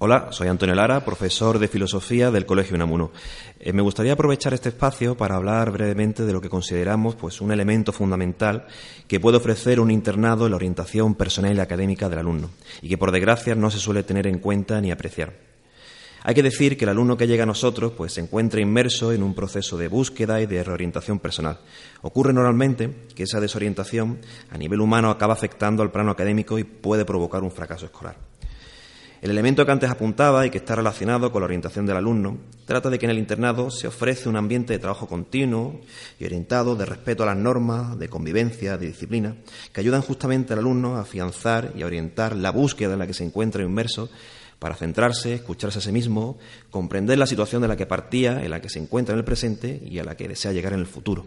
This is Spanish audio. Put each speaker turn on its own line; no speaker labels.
Hola, soy Antonio Lara, profesor de filosofía del Colegio Unamuno. Eh, me gustaría aprovechar este espacio para hablar brevemente de lo que consideramos pues, un elemento fundamental que puede ofrecer un internado en la orientación personal y académica del alumno y que, por desgracia, no se suele tener en cuenta ni apreciar. Hay que decir que el alumno que llega a nosotros pues, se encuentra inmerso en un proceso de búsqueda y de reorientación personal. Ocurre normalmente que esa desorientación a nivel humano acaba afectando al plano académico y puede provocar un fracaso escolar. El elemento que antes apuntaba y que está relacionado con la orientación del alumno trata de que en el internado se ofrece un ambiente de trabajo continuo y orientado de respeto a las normas, de convivencia, de disciplina, que ayudan justamente al alumno a afianzar y a orientar la búsqueda en la que se encuentra inmerso para centrarse, escucharse a sí mismo, comprender la situación de la que partía, en la que se encuentra en el presente y a la que desea llegar en el futuro.